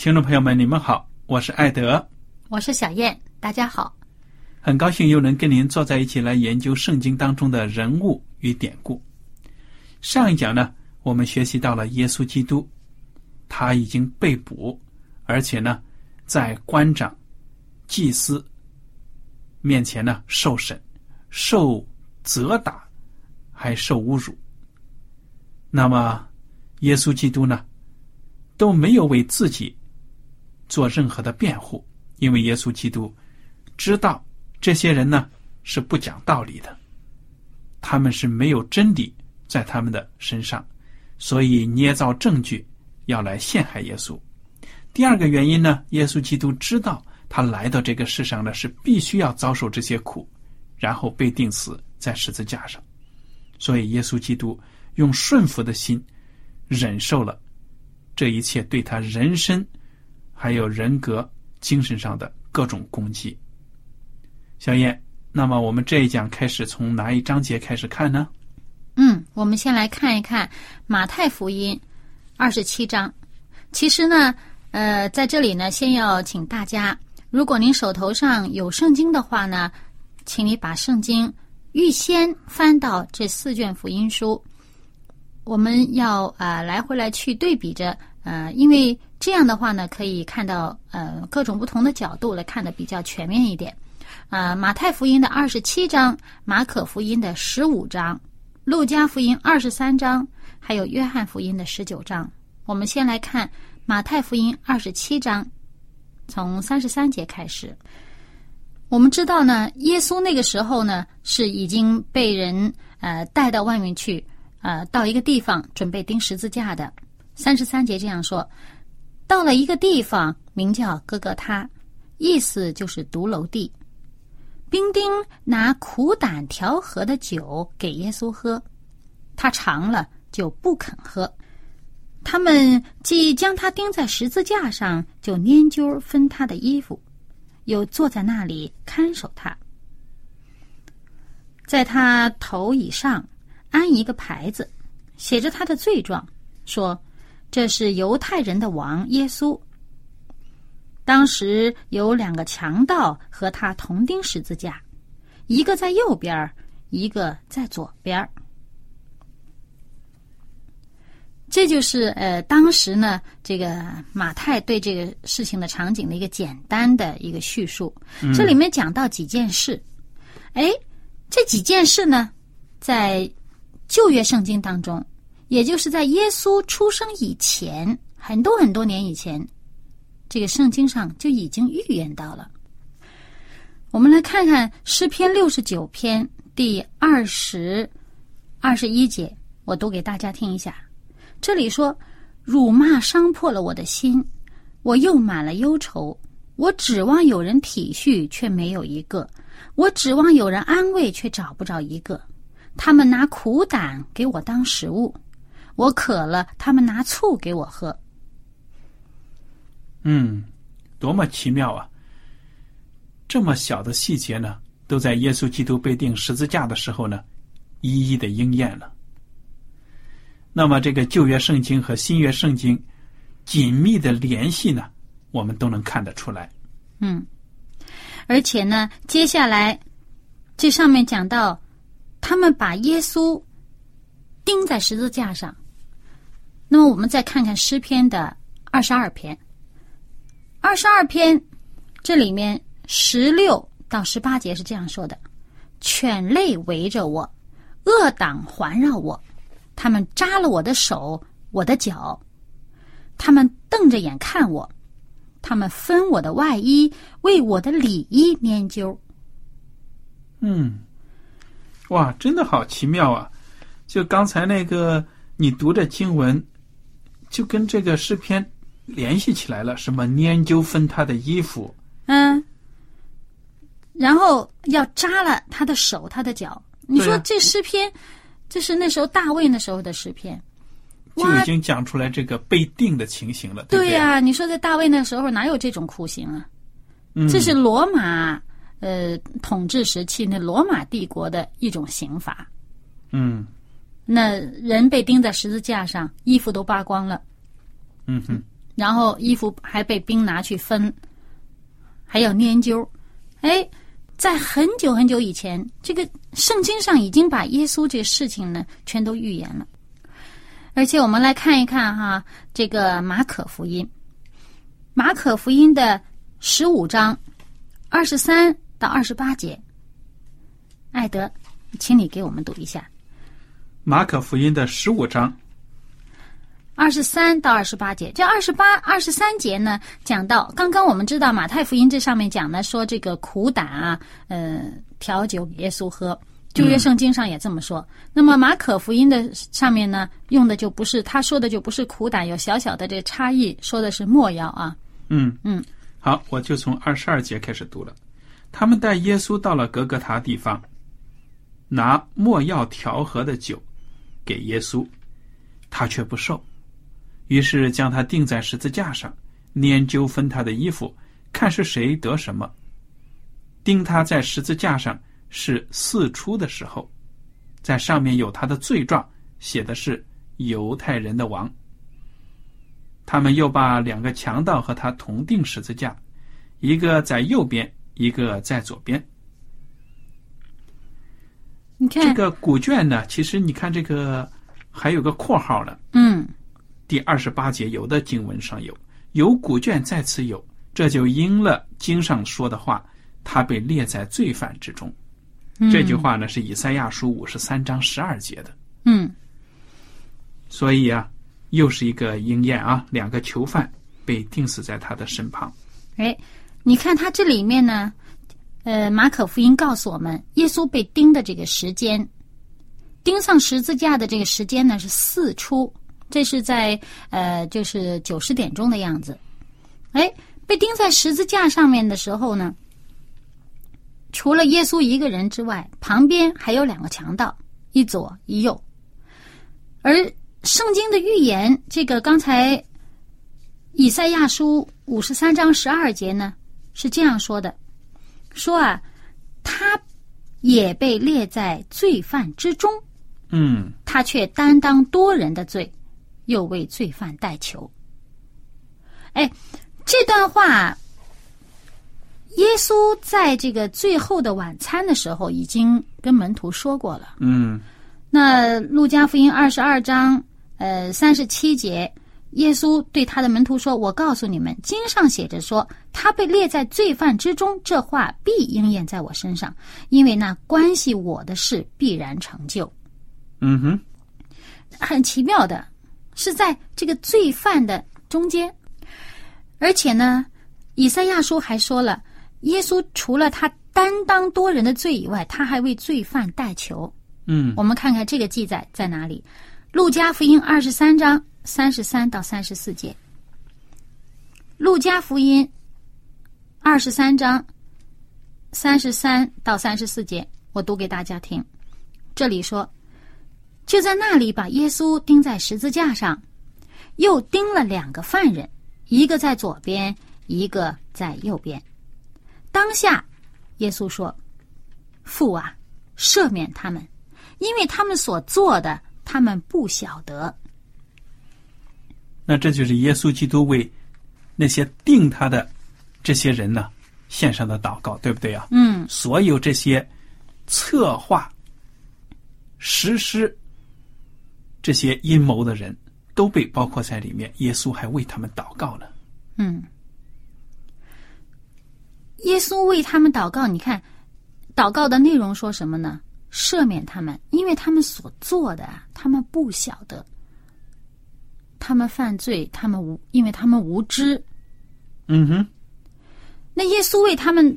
听众朋友们，你们好，我是艾德，我是小燕，大家好，很高兴又能跟您坐在一起来研究圣经当中的人物与典故。上一讲呢，我们学习到了耶稣基督，他已经被捕，而且呢，在官长、祭司面前呢受审、受责打，还受侮辱。那么，耶稣基督呢，都没有为自己。做任何的辩护，因为耶稣基督知道这些人呢是不讲道理的，他们是没有真理在他们的身上，所以捏造证据要来陷害耶稣。第二个原因呢，耶稣基督知道他来到这个世上呢是必须要遭受这些苦，然后被钉死在十字架上，所以耶稣基督用顺服的心忍受了这一切对他人生。还有人格、精神上的各种攻击。小燕，那么我们这一讲开始从哪一章节开始看呢？嗯，我们先来看一看马太福音二十七章。其实呢，呃，在这里呢，先要请大家，如果您手头上有圣经的话呢，请你把圣经预先翻到这四卷福音书。我们要啊来回来去对比着，呃，因为。这样的话呢，可以看到呃各种不同的角度来看的比较全面一点。啊，马太福音的二十七章，马可福音的十五章，路加福音二十三章，还有约翰福音的十九章。我们先来看马太福音二十七章，从三十三节开始。我们知道呢，耶稣那个时候呢是已经被人呃带到外面去，呃到一个地方准备钉十字架的。三十三节这样说。到了一个地方，名叫哥哥他，意思就是独楼地。兵丁拿苦胆调和的酒给耶稣喝，他尝了就不肯喝。他们既将他钉在十字架上，就拈阄分他的衣服，又坐在那里看守他。在他头以上安一个牌子，写着他的罪状，说。这是犹太人的王耶稣。当时有两个强盗和他同钉十字架，一个在右边一个在左边这就是呃，当时呢，这个马太对这个事情的场景的一个简单的一个叙述。这里面讲到几件事，哎，这几件事呢，在旧约圣经当中。也就是在耶稣出生以前，很多很多年以前，这个圣经上就已经预言到了。我们来看看诗篇六十九篇第二十二十一节，我读给大家听一下。这里说：“辱骂伤破了我的心，我又满了忧愁。我指望有人体恤，却没有一个；我指望有人安慰，却找不着一个。他们拿苦胆给我当食物；我渴了，他们拿醋给我喝。嗯，多么奇妙啊！这么小的细节呢，都在耶稣基督被钉十字架的时候呢，一一的应验了。那么，这个旧约圣经和新约圣经紧密的联系呢，我们都能看得出来。嗯，而且呢，接下来这上面讲到，他们把耶稣钉在十字架上。那么，我们再看看诗篇的二十二篇。二十二篇这里面十六到十八节是这样说的：“犬类围着我，恶党环绕我，他们扎了我的手，我的脚，他们瞪着眼看我，他们分我的外衣，为我的里衣研究。”嗯，哇，真的好奇妙啊！就刚才那个你读的经文，就跟这个诗篇。联系起来了，什么研究分他的衣服，嗯，然后要扎了他的手、他的脚。你说这诗篇，这是那时候大卫那时候的诗篇，就已经讲出来这个被定的情形了。对呀，你说在大卫那时候哪有这种酷刑啊？这是罗马呃统治时期那罗马帝国的一种刑罚。嗯，那人被钉在十字架上，衣服都扒光了。嗯哼。然后衣服还被兵拿去分，还要研究。哎，在很久很久以前，这个圣经上已经把耶稣这事情呢全都预言了。而且我们来看一看哈，这个马可福音，马可福音的十五章二十三到二十八节，艾德，请你给我们读一下马可福音的十五章。二十三到二十八节，这二十八、二十三节呢，讲到刚刚我们知道马太福音这上面讲呢说这个苦胆啊，呃，调酒给耶稣喝，旧约圣经上也这么说。那么马可福音的上面呢，用的就不是他说的就不是苦胆，有小小的这差异，说的是没药啊。嗯嗯，好，我就从二十二节开始读了。他们带耶稣到了格格塔地方，拿没药调和的酒给耶稣，他却不受。于是将他钉在十字架上，研究分他的衣服，看是谁得什么。钉他在十字架上是四出的时候，在上面有他的罪状，写的是犹太人的王。他们又把两个强盗和他同定十字架，一个在右边，一个在左边。你看这个古卷呢，其实你看这个还有个括号呢。嗯。第二十八节，有的经文上有，有古卷在此有，这就应了经上说的话，他被列在罪犯之中。这句话呢是以赛亚书五十三章十二节的。嗯，所以啊，又是一个应验啊，两个囚犯被钉死在他的身旁。哎，你看他这里面呢，呃，马可福音告诉我们，耶稣被钉的这个时间，钉上十字架的这个时间呢是四出。这是在呃，就是九十点钟的样子。哎，被钉在十字架上面的时候呢，除了耶稣一个人之外，旁边还有两个强盗，一左一右。而圣经的预言，这个刚才以赛亚书五十三章十二节呢，是这样说的：说啊，他也被列在罪犯之中。嗯，他却担当多人的罪。又为罪犯代求。哎，这段话，耶稣在这个最后的晚餐的时候已经跟门徒说过了。嗯，那路加福音二十二章呃三十七节，耶稣对他的门徒说：“我告诉你们，经上写着说，他被列在罪犯之中，这话必应验在我身上，因为那关系我的事必然成就。”嗯哼，很奇妙的。是在这个罪犯的中间，而且呢，以赛亚书还说了，耶稣除了他担当多人的罪以外，他还为罪犯代求。嗯，我们看看这个记载在哪里？路加福音二十三章三十三到三十四节。路加福音二十三章三十三到三十四节，我读给大家听。这里说，就在那里把耶稣钉在十字架上，又钉了两个犯人，一个在左边，一个在右边。当下，耶稣说：“父啊，赦免他们，因为他们所做的，他们不晓得。”那这就是耶稣基督为那些定他的这些人呢献上的祷告，对不对啊？嗯，所有这些策划、实施这些阴谋的人都被包括在里面。耶稣还为他们祷告呢。嗯，耶稣为他们祷告，你看，祷告的内容说什么呢？赦免他们，因为他们所做的，他们不晓得，他们犯罪，他们无，因为他们无知。嗯哼，那耶稣为他们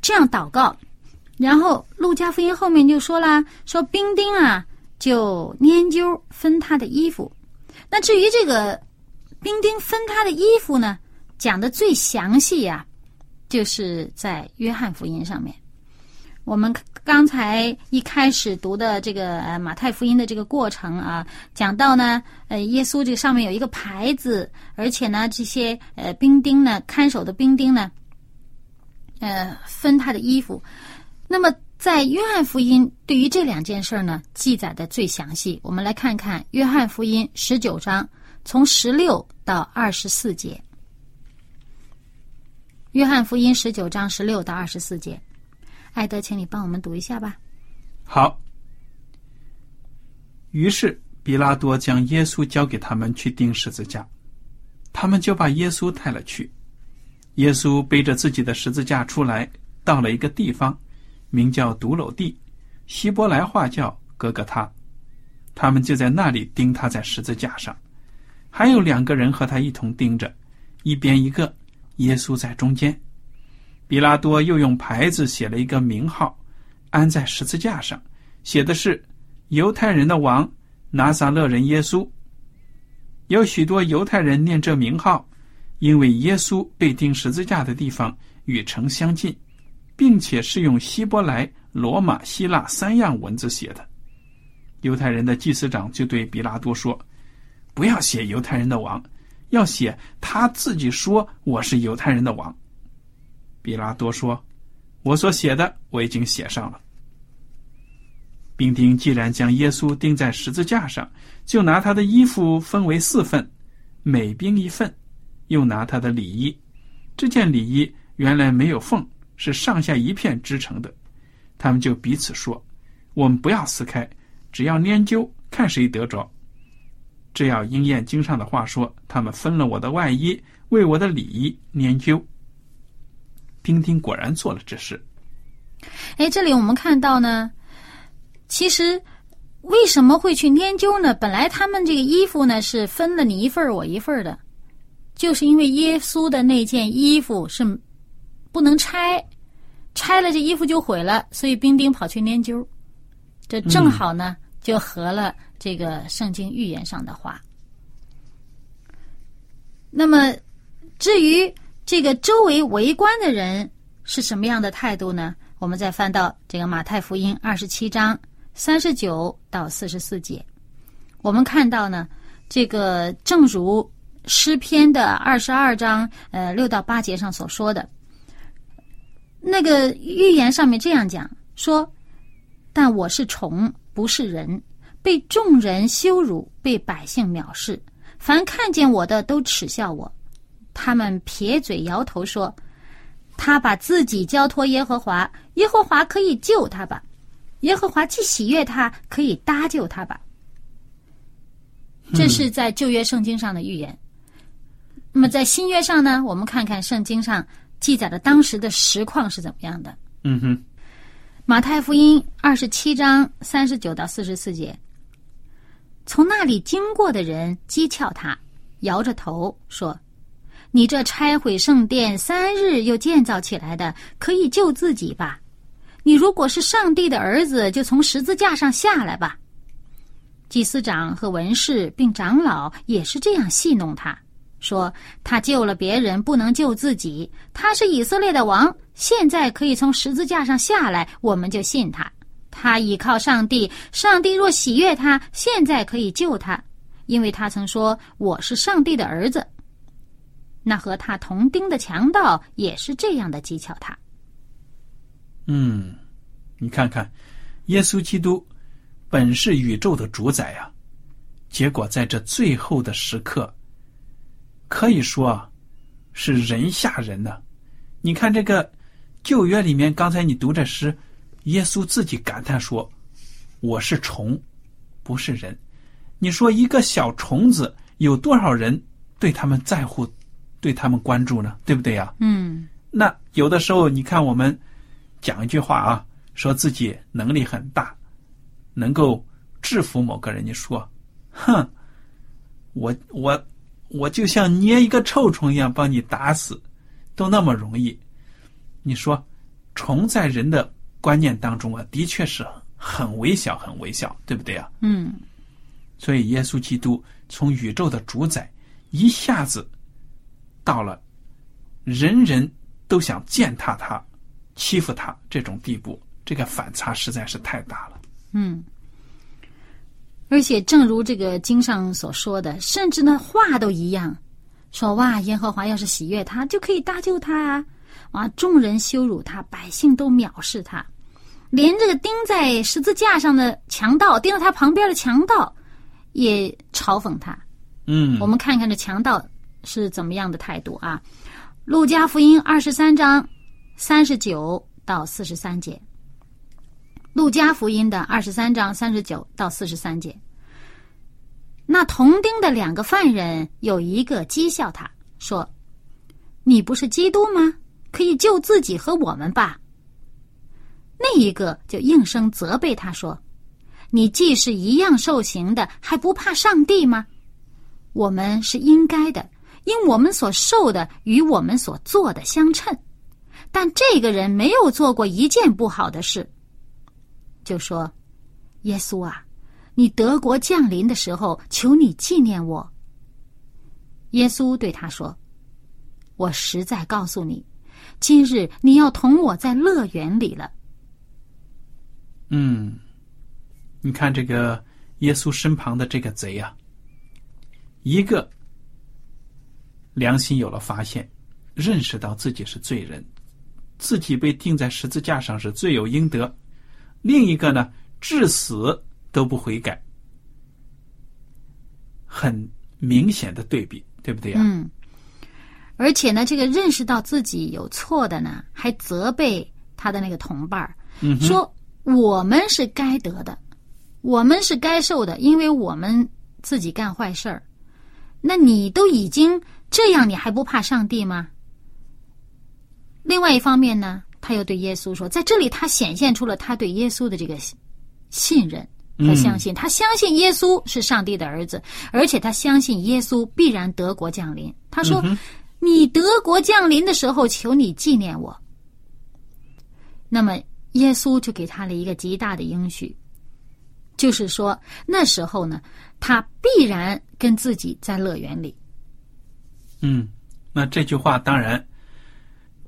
这样祷告，然后路加福音后面就说啦，说兵丁啊就研究分他的衣服。那至于这个兵丁分他的衣服呢，讲的最详细呀、就是在约翰福音上面。我们刚才一开始读的这个呃马太福音的这个过程啊，讲到呢，呃，耶稣这上面有一个牌子，而且呢，这些呃兵丁呢，看守的兵丁呢，呃，分他的衣服。那么在约翰福音对于这两件事呢，记载的最详细。我们来看看约翰福音十九章从十六到二十四节。约翰福音十九章十六到二十四节，艾德，请你帮我们读一下吧。好。于是比拉多将耶稣交给他们去钉十字架，他们就把耶稣带了去。耶稣背着自己的十字架出来，到了一个地方，名叫独楼地，希伯来话叫格格他。他们就在那里钉他在十字架上，还有两个人和他一同钉着，一边一个，耶稣在中间。比拉多又用牌子写了一个名号，安在十字架上，写的是“犹太人的王拿撒勒人耶稣”。有许多犹太人念这名号，因为耶稣被钉十字架的地方与城相近，并且是用希伯来、罗马、希腊三样文字写的。犹太人的祭司长就对比拉多说：“不要写犹太人的王，要写他自己说我是犹太人的王。”比拉多说：“我所写的我已经写上了。”兵丁既然将耶稣钉在十字架上，就拿他的衣服分为四份，每兵一份，又拿他的里衣。这件里衣原来没有缝，是上下一片织成的。他们就彼此说：“我们不要撕开，只要研究，看谁得着。”这要应验经上的话说：“他们分了我的外衣，为我的里衣研究。”丁丁果然做了这事。哎，这里我们看到呢，其实为什么会去研究呢？本来他们这个衣服呢是分了你一份我一份的，就是因为耶稣的那件衣服是不能拆，拆了这衣服就毁了，所以丁丁跑去研究。这正好呢，就合了这个圣经预言上的话。那么，至于这个周围围观的人是什么样的态度呢？我们再翻到这个马太福音二十七章三十九到四十四节，我们看到呢，这个正如诗篇的二十二章呃六到八节上所说的，那个预言上面这样讲说：“但我是虫，不是人，被众人羞辱，被百姓藐视，凡看见我的都耻笑我。”他们撇嘴摇头说：“他把自己交托耶和华，耶和华可以救他吧？耶和华既喜悦他，可以搭救他吧？”这是在旧约圣经上的预言。那么在新约上呢？我们看看圣经上记载的当时的实况是怎么样的。嗯哼，马太福音二十七章三十九到四十四节，从那里经过的人讥诮他，摇着头说。你这拆毁圣殿三日又建造起来的，可以救自己吧？你如果是上帝的儿子，就从十字架上下来吧。祭司长和文士并长老也是这样戏弄他，说他救了别人，不能救自己。他是以色列的王，现在可以从十字架上下来，我们就信他。他倚靠上帝，上帝若喜悦他，现在可以救他，因为他曾说我是上帝的儿子。那和他同钉的强盗也是这样的讥诮他。嗯，你看看，耶稣基督本是宇宙的主宰呀，结果在这最后的时刻，可以说啊，是人吓人呢。你看这个旧约里面，刚才你读这诗，耶稣自己感叹说：“我是虫，不是人。”你说一个小虫子，有多少人对他们在乎，对他们关注呢？对不对呀？嗯，那有的时候，你看我们讲一句话啊，说自己能力很大，能够制服某个人，你说，哼，我我我就像捏一个臭虫一样，把你打死。都那么容易，你说，虫在人的观念当中啊，的确是很微小，很微小，对不对啊？嗯。所以，耶稣基督从宇宙的主宰，一下子到了人人都想践踏他、欺负他这种地步，这个反差实在是太大了。嗯。而且，正如这个经上所说的，甚至呢，话都一样。说哇，耶和华要是喜悦他，就可以搭救他啊！哇，众人羞辱他，百姓都藐视他，连这个钉在十字架上的强盗，钉在他旁边的强盗，也嘲讽他。嗯，我们看看这强盗是怎么样的态度啊？路加福音二十三章三十九到四十三节。路加福音的二十三章三十九到四十三节。那同钉的两个犯人有一个讥笑他说：“你不是基督吗？可以救自己和我们吧。”那一个就应声责备他说：“你既是一样受刑的，还不怕上帝吗？我们是应该的，因我们所受的与我们所做的相称。但这个人没有做过一件不好的事。”就说：“耶稣啊。”你德国降临的时候，求你纪念我。耶稣对他说：“我实在告诉你，今日你要同我在乐园里了。”嗯，你看这个耶稣身旁的这个贼啊，一个良心有了发现，认识到自己是罪人，自己被钉在十字架上是罪有应得；另一个呢，至死。都不悔改，很明显的对比，对不对呀？嗯。而且呢，这个认识到自己有错的呢，还责备他的那个同伴儿，说我们是该得的，我们是该受的，因为我们自己干坏事儿。那你都已经这样，你还不怕上帝吗？另外一方面呢，他又对耶稣说，在这里他显现出了他对耶稣的这个信任。他相信，他相信耶稣是上帝的儿子，而且他相信耶稣必然德国降临。他说：“你德国降临的时候，求你纪念我。”那么耶稣就给他了一个极大的应许，就是说那时候呢，他必然跟自己在乐园里。嗯，那这句话当然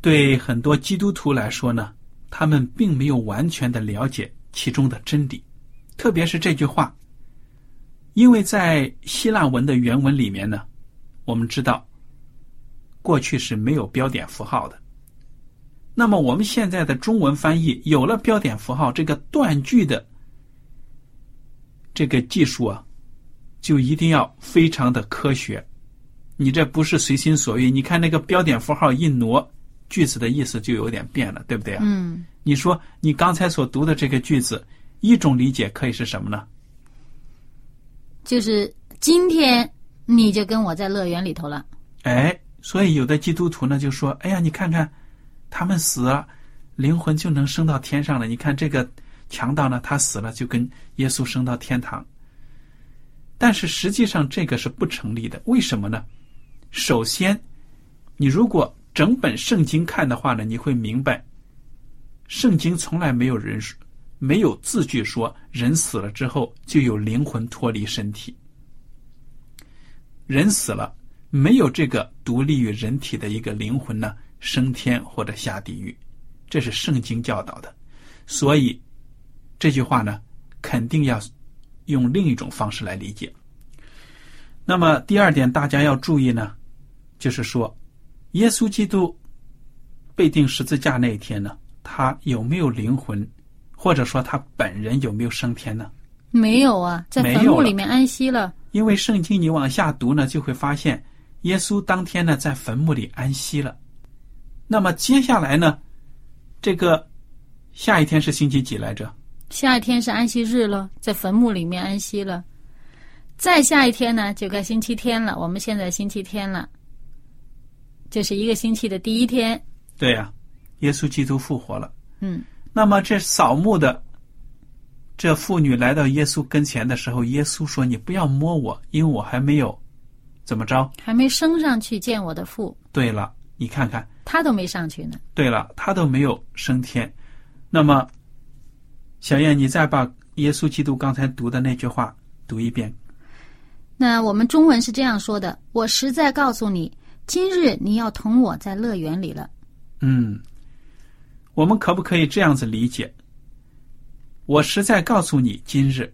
对很多基督徒来说呢，他们并没有完全的了解其中的真理。特别是这句话，因为在希腊文的原文里面呢，我们知道过去是没有标点符号的。那么我们现在的中文翻译有了标点符号，这个断句的这个技术啊，就一定要非常的科学。你这不是随心所欲。你看那个标点符号一挪，句子的意思就有点变了，对不对啊？嗯。你说你刚才所读的这个句子。一种理解可以是什么呢？就是今天你就跟我在乐园里头了。哎，所以有的基督徒呢就说：“哎呀，你看看，他们死了，灵魂就能升到天上了。你看这个强盗呢，他死了就跟耶稣升到天堂。”但是实际上这个是不成立的。为什么呢？首先，你如果整本圣经看的话呢，你会明白，圣经从来没有人说。没有字句说人死了之后就有灵魂脱离身体。人死了，没有这个独立于人体的一个灵魂呢，升天或者下地狱，这是圣经教导的。所以，这句话呢，肯定要用另一种方式来理解。那么第二点，大家要注意呢，就是说，耶稣基督被钉十字架那一天呢，他有没有灵魂，或者说他本人有没有升天呢？没有啊，在坟墓里面安息了。因为圣经你往下读呢，就会发现耶稣当天呢在坟墓里安息了。那么接下来呢，这个下一天是星期几来着？下一天是安息日了，在坟墓里面安息了。再下一天呢，就该星期天了。我们现在星期天了，就是一个星期的第一天。对呀，耶稣基督复活了。嗯，那么这扫墓的这妇女来到耶稣跟前的时候，耶稣说：“你不要摸我，因为我还没有怎么着，还没升上去见我的父。对了，你看看，他都没上去呢。对了，他都没有升天。那么，小燕，你再把耶稣基督刚才读的那句话读一遍。那我们中文是这样说的：“我实在告诉你，今日你要同我在乐园里了。”嗯，我们可不可以这样子理解？我实在告诉你，今日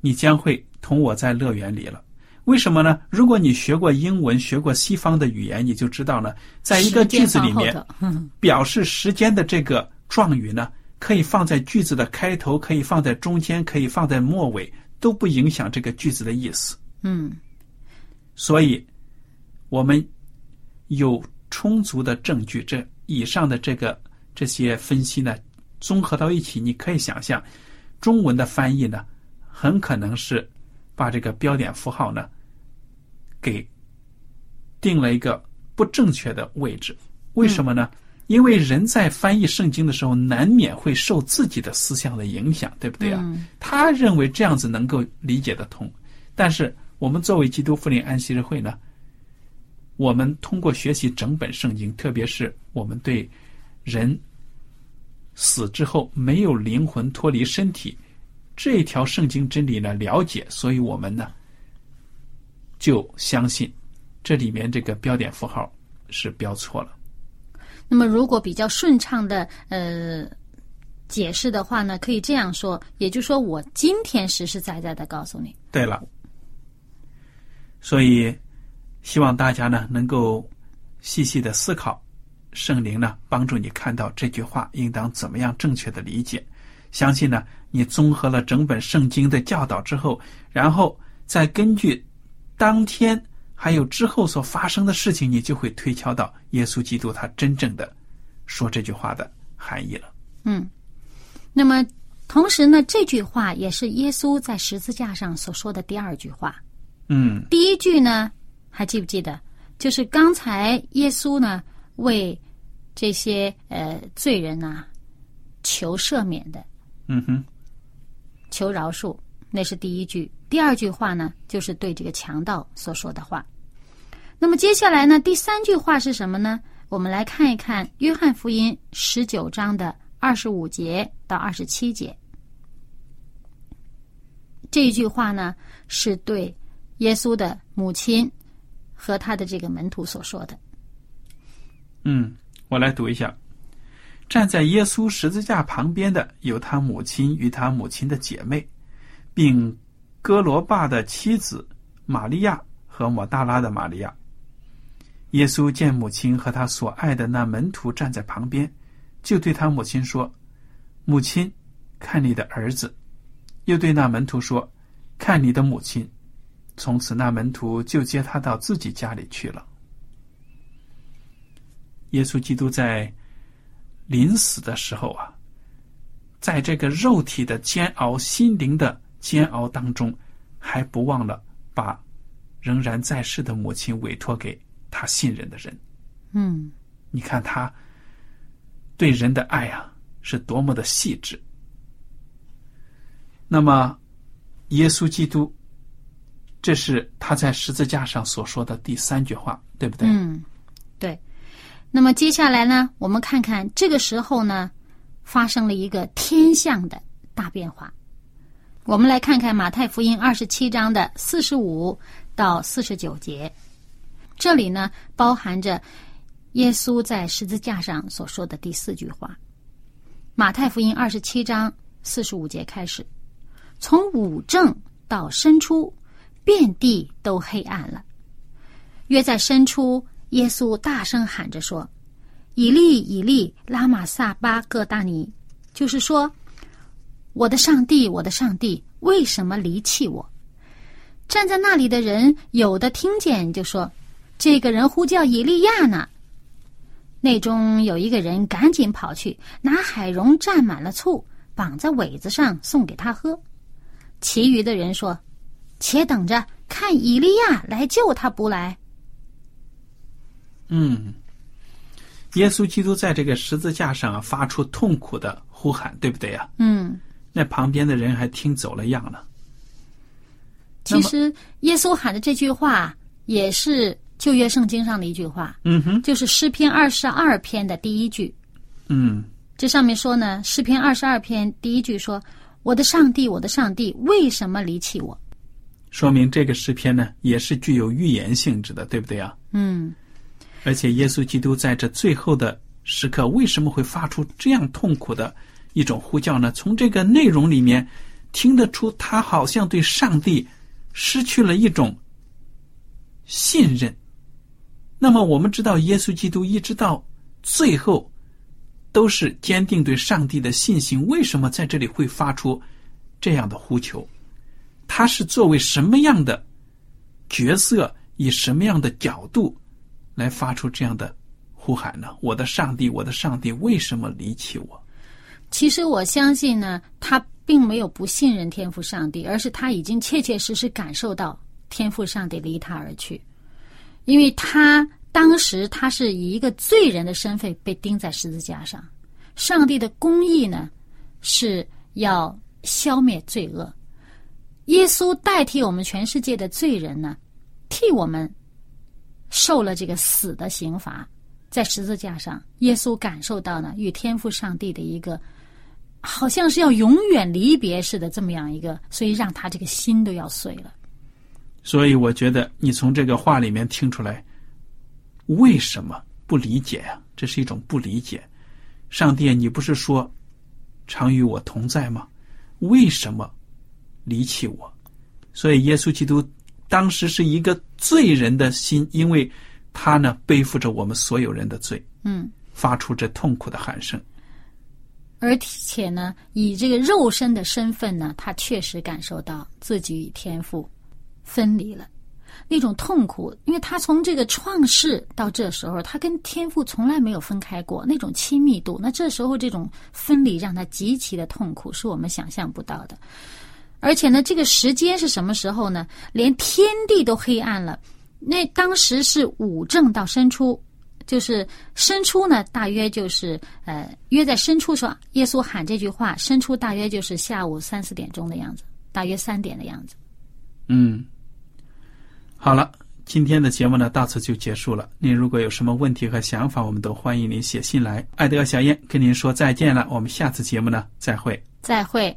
你将会同我在乐园里了。为什么呢？如果你学过英文，学过西方的语言，你就知道呢，在一个句子里面，表示时间的这个状语呢，可以放在句子的开头，可以放在中间，可以放在末尾。都不影响这个句子的意思。嗯，所以，我们有充足的证据，这以上的这个这些分析呢，综合到一起，你可以想象，中文的翻译呢，很可能是把这个标点符号呢，给定了一个不正确的位置。为什么呢？因为人在翻译圣经的时候，难免会受自己的思想的影响，对不对啊？他认为这样子能够理解得通，但是我们作为基督复临安息日会呢，我们通过学习整本圣经，特别是我们对人死之后没有灵魂脱离身体这一条圣经真理呢了解，所以我们呢就相信这里面这个标点符号是标错了。那么，如果比较顺畅的呃解释的话呢，可以这样说，也就是说，我今天实实在在的告诉你。对了，所以希望大家呢能够细细的思考，圣灵呢帮助你看到这句话应当怎么样正确的理解。相信呢，你综合了整本圣经的教导之后，然后再根据当天。还有之后所发生的事情，你就会推敲到耶稣基督他真正的说这句话的含义了。嗯，那么同时呢，这句话也是耶稣在十字架上所说的第二句话。嗯，第一句呢，还记不记得？就是刚才耶稣呢为这些呃罪人呐求赦免的。嗯哼，求饶恕，那是第一句。第二句话呢，就是对这个强盗所说的话。那么接下来呢，第三句话是什么呢？我们来看一看《约翰福音》十九章的二十五节到二十七节。这一句话呢，是对耶稣的母亲和他的这个门徒所说的。嗯，我来读一下：站在耶稣十字架旁边的有他母亲与他母亲的姐妹，并。哥罗巴的妻子玛利亚和抹大拉的玛利亚。耶稣见母亲和他所爱的那门徒站在旁边，就对他母亲说：“母亲，看你的儿子。”又对那门徒说：“看你的母亲。”从此，那门徒就接他到自己家里去了。耶稣基督在临死的时候啊，在这个肉体的煎熬、心灵的。煎熬当中，还不忘了把仍然在世的母亲委托给他信任的人。嗯，你看他对人的爱啊，是多么的细致。那么，耶稣基督，这是他在十字架上所说的第三句话，对不对？嗯，对。那么接下来呢，我们看看这个时候呢，发生了一个天象的大变化。我们来看看马太福音二十七章的四十五到四十九节，这里呢包含着耶稣在十字架上所说的第四句话。马太福音二十七章四十五节开始，从五正到申初，遍地都黑暗了。约在申初，耶稣大声喊着说：“以利以利，拉玛萨巴各大尼。”就是说，我的上帝，我的上帝，为什么离弃我？站在那里的人，有的听见就说：“这个人呼叫以利亚呢。”内中有一个人赶紧跑去拿海蓉蘸满了醋，绑在苇子上送给他喝。其余的人说：“且等着看以利亚来救他不来。”嗯，耶稣基督在这个十字架上发出痛苦的呼喊，对不对呀？嗯，那旁边的人还听走了样了。其实耶稣喊的这句话也是旧约圣经上的一句话，嗯哼，就是诗篇二十二篇的第一句。嗯，这上面说呢，诗篇二十二篇第一句说：“我的上帝，我的上帝，为什么离弃我？”说明这个诗篇呢也是具有预言性质的，对不对啊？嗯，而且耶稣基督在这最后的时刻为什么会发出这样痛苦的一种呼叫呢？从这个内容里面听得出，他好像对上帝失去了一种信任。那么我们知道，耶稣基督一直到最后都是坚定对上帝的信心。为什么在这里会发出这样的呼求？他是作为什么样的角色，以什么样的角度来发出这样的呼喊呢？我的上帝，我的上帝，为什么离弃我？其实我相信呢，他并没有不信任天赋上帝，而是他已经切切实实感受到天赋上帝离他而去，因为他当时他是以一个罪人的身份被钉在十字架上，上帝的公义呢是要消灭罪恶，耶稣代替我们全世界的罪人呢，替我们受了这个死的刑罚，在十字架上，耶稣感受到呢与天赋上帝的一个。好像是要永远离别似的，这么样一个，所以让他这个心都要碎了。所以我觉得你从这个话里面听出来，为什么不理解呀、这是一种不理解。上帝，你不是说常与我同在吗？为什么离弃我？所以耶稣基督当时是一个罪人的心，因为他呢背负着我们所有人的罪，嗯，发出这痛苦的喊声。而且呢，以这个肉身的身份呢，他确实感受到自己与天赋分离了，那种痛苦，因为他从这个创世到这时候，他跟天赋从来没有分开过，那种亲密度，那这时候这种分离让他极其的痛苦，是我们想象不到的。而且呢，这个时间是什么时候呢？连天地都黑暗了。那当时是五正到申初，就是申初呢，大约就是呃，约在申初说，耶稣喊这句话，申初大约就是下午三四点钟的样子，大约三点的样子。嗯，好了，今天的节目呢到此就结束了。您如果有什么问题和想法，我们都欢迎您写信来。爱德小燕跟您说再见了，我们下次节目呢再会。再会。